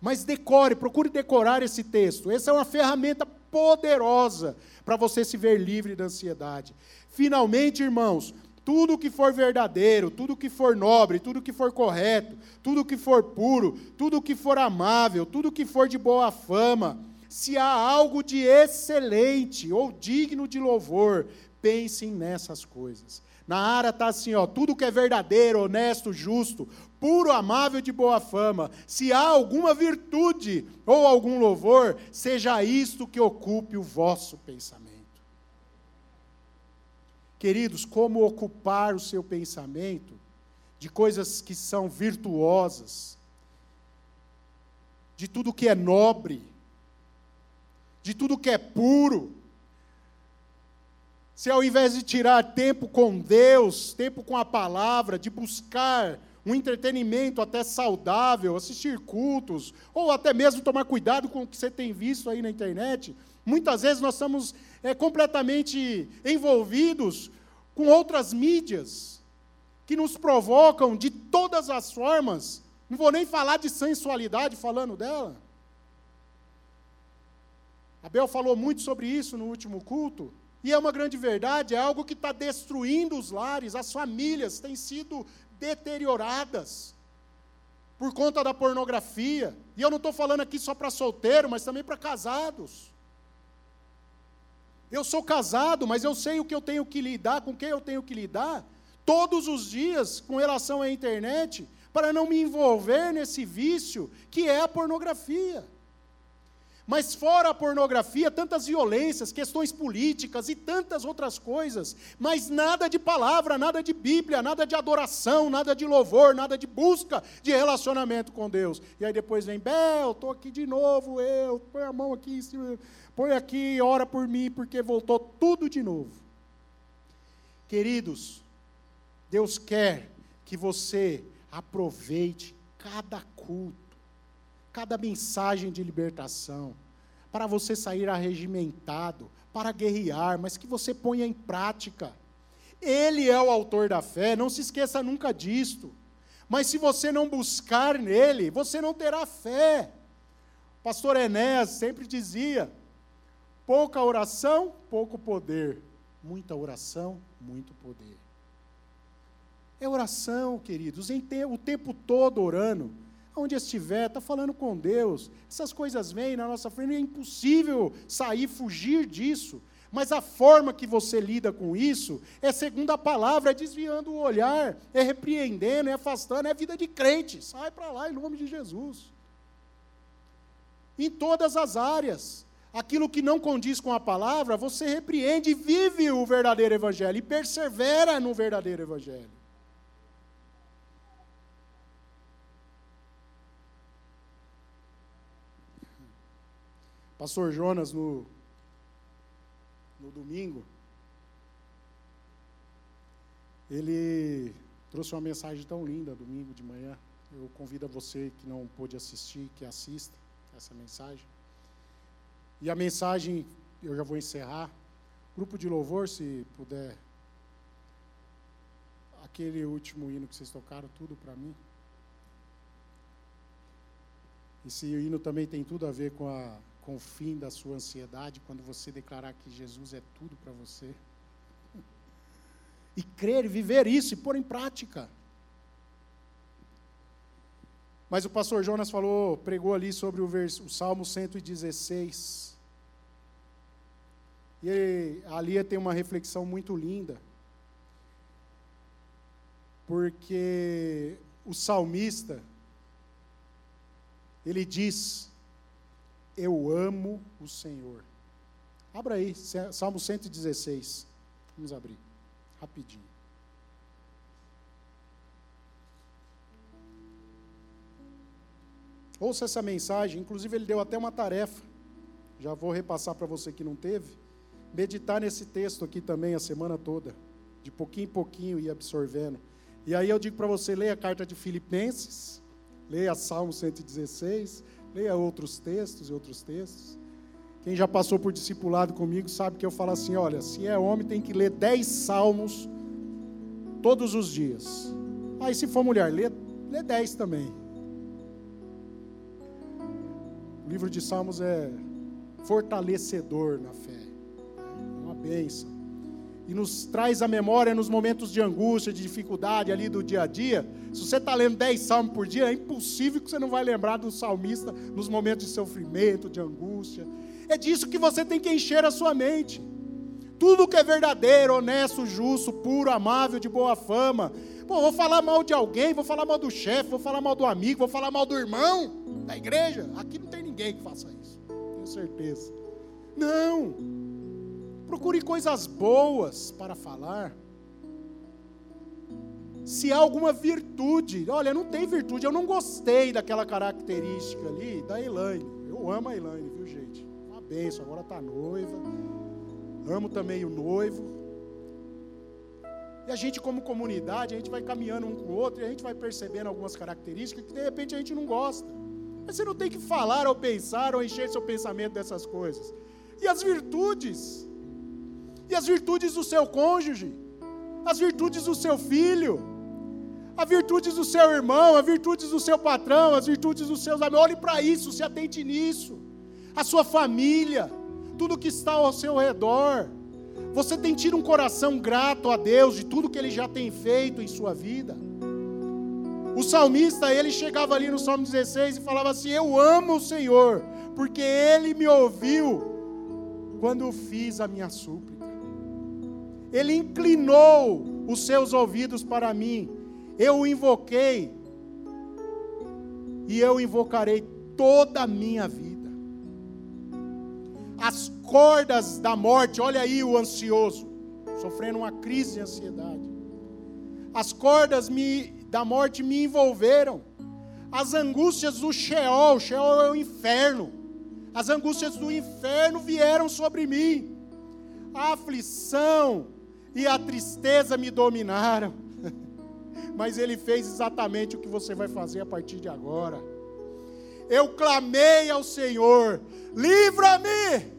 Mas decore, procure decorar esse texto. Essa é uma ferramenta poderosa para você se ver livre da ansiedade. Finalmente, irmãos, tudo que for verdadeiro, tudo que for nobre, tudo que for correto, tudo que for puro, tudo que for amável, tudo que for de boa fama, se há algo de excelente ou digno de louvor, pensem nessas coisas. Na área está assim, ó, tudo que é verdadeiro, honesto, justo, puro, amável, de boa fama. Se há alguma virtude ou algum louvor, seja isto que ocupe o vosso pensamento. Queridos, como ocupar o seu pensamento de coisas que são virtuosas, de tudo que é nobre, de tudo que é puro. Se ao invés de tirar tempo com Deus, tempo com a palavra, de buscar um entretenimento até saudável, assistir cultos, ou até mesmo tomar cuidado com o que você tem visto aí na internet, muitas vezes nós estamos é, completamente envolvidos com outras mídias que nos provocam de todas as formas. Não vou nem falar de sensualidade falando dela. Abel falou muito sobre isso no último culto. E é uma grande verdade, é algo que está destruindo os lares, as famílias têm sido deterioradas por conta da pornografia. E eu não estou falando aqui só para solteiro, mas também para casados. Eu sou casado, mas eu sei o que eu tenho que lidar, com quem eu tenho que lidar, todos os dias com relação à internet, para não me envolver nesse vício que é a pornografia. Mas fora a pornografia, tantas violências, questões políticas e tantas outras coisas, mas nada de palavra, nada de Bíblia, nada de adoração, nada de louvor, nada de busca de relacionamento com Deus. E aí depois vem, Bel, estou aqui de novo, eu, põe a mão aqui, põe aqui, ora por mim, porque voltou tudo de novo. Queridos, Deus quer que você aproveite cada culto cada mensagem de libertação, para você sair arregimentado, para guerrear, mas que você ponha em prática. Ele é o autor da fé, não se esqueça nunca disto. Mas se você não buscar nele, você não terá fé. O pastor Enéas sempre dizia: pouca oração, pouco poder. Muita oração, muito poder. É oração, queridos, o tempo todo orando onde estiver, está falando com Deus. Essas coisas vêm na nossa frente, é impossível sair, fugir disso. Mas a forma que você lida com isso é segundo a palavra, é desviando o olhar, é repreendendo, é afastando, é vida de crente. Sai para lá em nome de Jesus. Em todas as áreas. Aquilo que não condiz com a palavra, você repreende e vive o verdadeiro evangelho e persevera no verdadeiro evangelho. Pastor Jonas, no, no domingo, ele trouxe uma mensagem tão linda domingo de manhã. Eu convido a você que não pôde assistir, que assista essa mensagem. E a mensagem, eu já vou encerrar. Grupo de louvor, se puder. Aquele último hino que vocês tocaram, tudo para mim. Esse hino também tem tudo a ver com a com o fim da sua ansiedade quando você declarar que Jesus é tudo para você. E crer, viver isso e pôr em prática. Mas o pastor Jonas falou, pregou ali sobre o, o Salmo 116. E ali tem uma reflexão muito linda. Porque o salmista, ele diz eu amo o Senhor. Abra aí, Salmo 116. Vamos abrir, rapidinho. Ouça essa mensagem, inclusive ele deu até uma tarefa. Já vou repassar para você que não teve. Meditar nesse texto aqui também a semana toda, de pouquinho em pouquinho e absorvendo. E aí eu digo para você, leia a carta de Filipenses, leia Salmo 116, Leia outros textos e outros textos. Quem já passou por discipulado comigo sabe que eu falo assim: olha, se é homem, tem que ler dez salmos todos os dias. Aí, se for mulher, lê, lê dez também. O livro de Salmos é fortalecedor na fé, é uma bênção e nos traz a memória nos momentos de angústia, de dificuldade ali do dia a dia. Se você está lendo 10 salmos por dia, é impossível que você não vai lembrar do salmista nos momentos de sofrimento, de angústia. É disso que você tem que encher a sua mente. Tudo que é verdadeiro, honesto, justo, puro, amável, de boa fama. Pô, vou falar mal de alguém, vou falar mal do chefe, vou falar mal do amigo, vou falar mal do irmão da igreja. Aqui ninguém que faça isso, tenho certeza. Não. Procure coisas boas para falar. Se há alguma virtude, olha, não tem virtude, eu não gostei daquela característica ali da Elaine. Eu amo a Elaine, viu, gente? Uma benção, agora está noiva. Amo também o noivo. E a gente, como comunidade, a gente vai caminhando um com o outro e a gente vai percebendo algumas características que de repente a gente não gosta. Mas você não tem que falar ou pensar ou encher seu pensamento dessas coisas. E as virtudes? e as virtudes do seu cônjuge, as virtudes do seu filho, as virtudes do seu irmão, as virtudes do seu patrão, as virtudes dos seus amigos. Olhe para isso, se atente nisso. A sua família, tudo que está ao seu redor. Você tem tido um coração grato a Deus de tudo que Ele já tem feito em sua vida. O salmista, ele chegava ali no Salmo 16 e falava assim: Eu amo o Senhor, porque Ele me ouviu quando fiz a minha súplica. Ele inclinou os seus ouvidos para mim. Eu o invoquei. E eu invocarei toda a minha vida. As cordas da morte, olha aí o ansioso, sofrendo uma crise de ansiedade. As cordas me, da morte me envolveram. As angústias do Sheol, Sheol é o inferno. As angústias do inferno vieram sobre mim. A aflição, e a tristeza me dominaram. Mas Ele fez exatamente o que você vai fazer a partir de agora. Eu clamei ao Senhor: livra-me!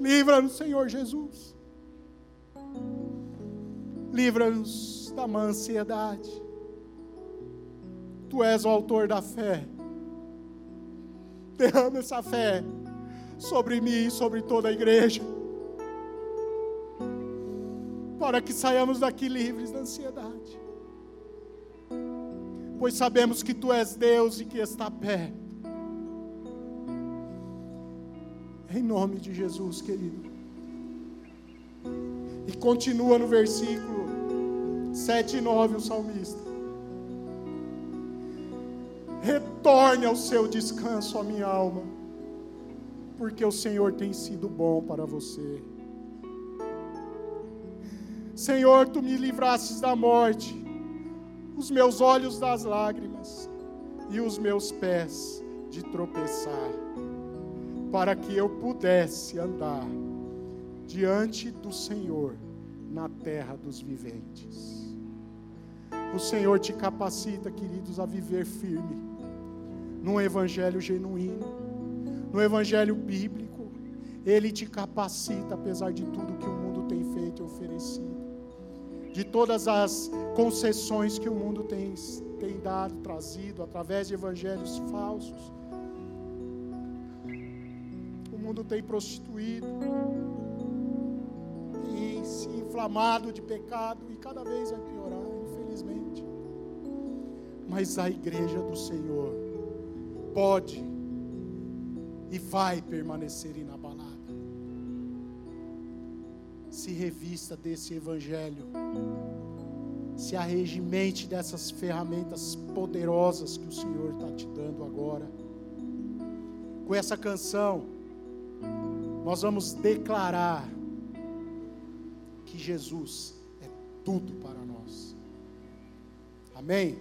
Livra-nos, Senhor Jesus. Livra-nos da má ansiedade. Tu és o autor da fé. Derrama essa fé sobre mim e sobre toda a igreja. para que saiamos daqui livres da ansiedade. Pois sabemos que tu és Deus e que está perto. Em nome de Jesus, querido. E continua no versículo 7 e 9 o salmista. Retorne ao seu descanso, a minha alma, porque o Senhor tem sido bom para você. Senhor, tu me livrastes da morte, os meus olhos das lágrimas e os meus pés de tropeçar, para que eu pudesse andar diante do Senhor na terra dos viventes. O Senhor te capacita, queridos, a viver firme, num evangelho genuíno, no evangelho bíblico. Ele te capacita, apesar de tudo que o mundo tem feito e oferecido, de todas as concessões que o mundo tem, tem dado, trazido, através de evangelhos falsos. O mundo tem prostituído, inflamado de pecado e cada vez vai piorar infelizmente. Mas a igreja do Senhor pode e vai permanecer inabalada. Se revista desse evangelho, se arregimente dessas ferramentas poderosas que o Senhor está te dando agora. Com essa canção, nós vamos declarar que Jesus é tudo para nós. Amém?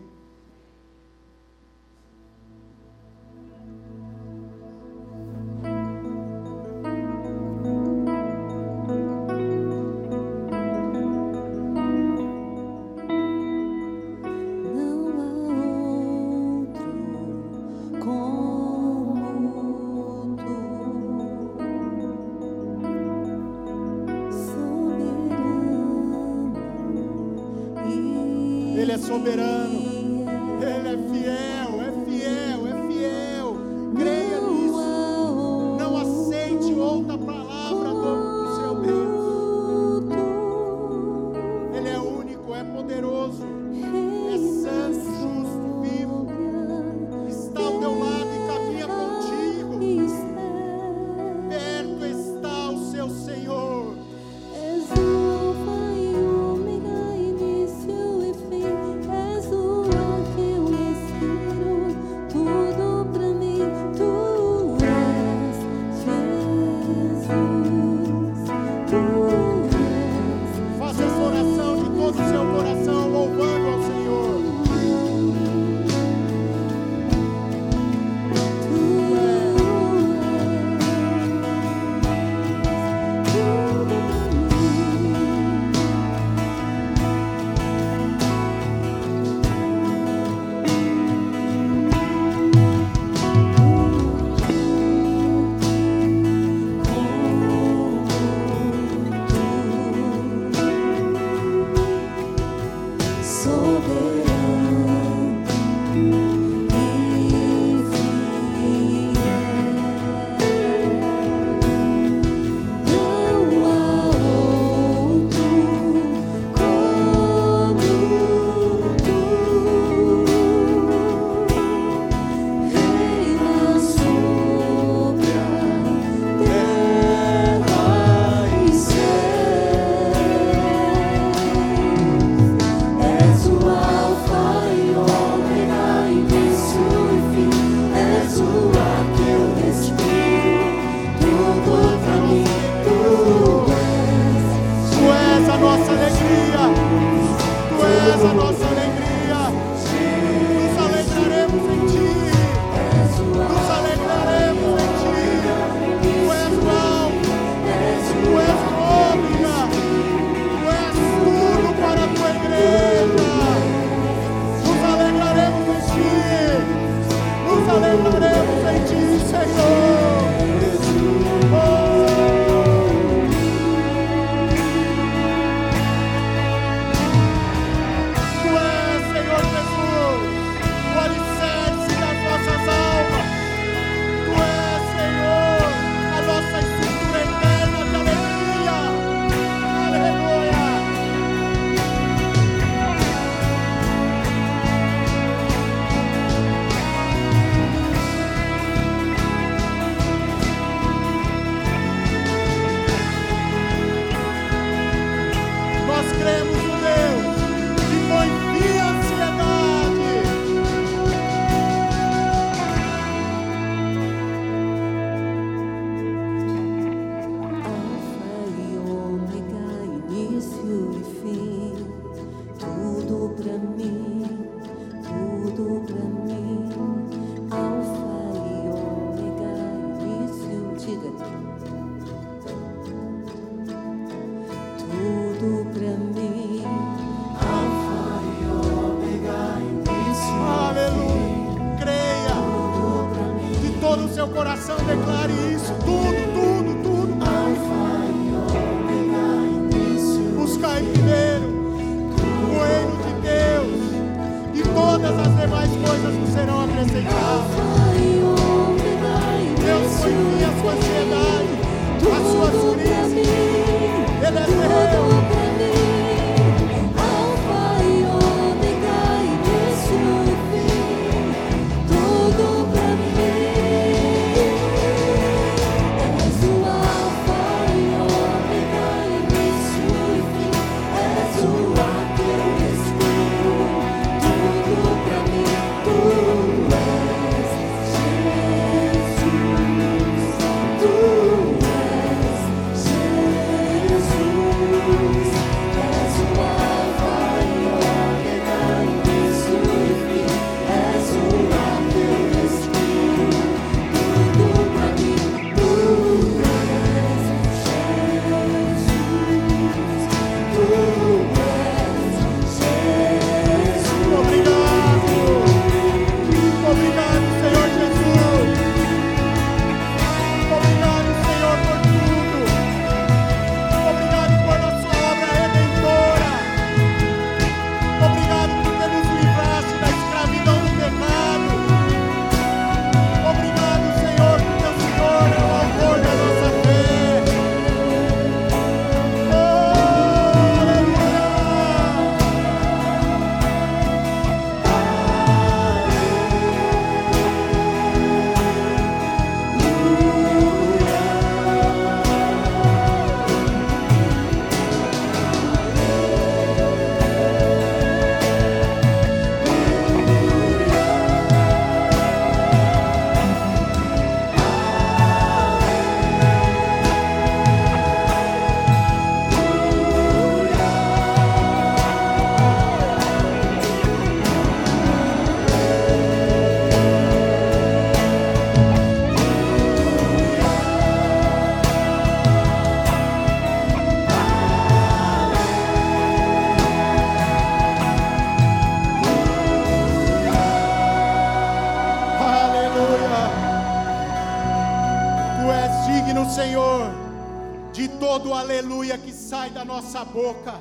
Nossa boca.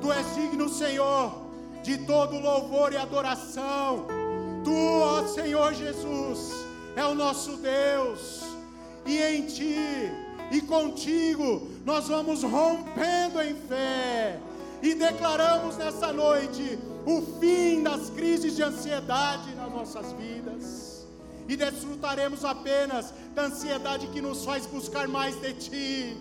Tu és digno, Senhor, de todo louvor e adoração. Tu, ó Senhor Jesus, é o nosso Deus, e em Ti e contigo nós vamos rompendo em fé e declaramos nessa noite o fim das crises de ansiedade nas nossas vidas. E desfrutaremos apenas da ansiedade que nos faz buscar mais de Ti,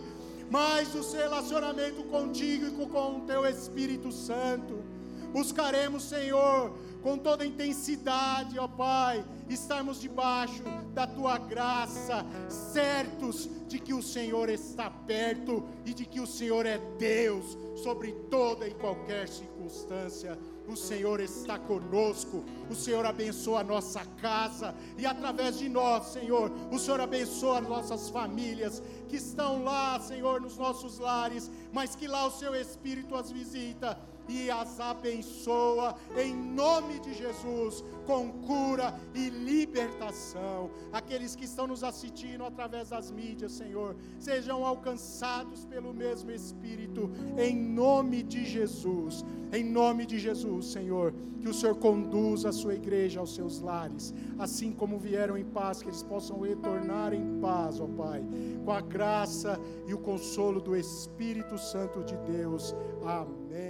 mais o relacionamento contigo e com o teu Espírito Santo. Buscaremos, Senhor, com toda intensidade, ó Pai, estarmos debaixo da tua graça, certos de que o Senhor está perto e de que o Senhor é Deus sobre toda e qualquer circunstância o Senhor está conosco, o Senhor abençoa a nossa casa. E através de nós, Senhor, o Senhor abençoa nossas famílias que estão lá, Senhor, nos nossos lares, mas que lá o seu Espírito as visita e as abençoa em nome de Jesus, com cura e libertação. Aqueles que estão nos assistindo através das mídias, Senhor, sejam alcançados pelo mesmo Espírito, em nome de Jesus. Em nome de Jesus, Senhor, que o Senhor conduza a sua igreja aos seus lares, assim como vieram em paz, que eles possam retornar em paz, ó Pai, com a graça e o consolo do Espírito Santo de Deus. Amém.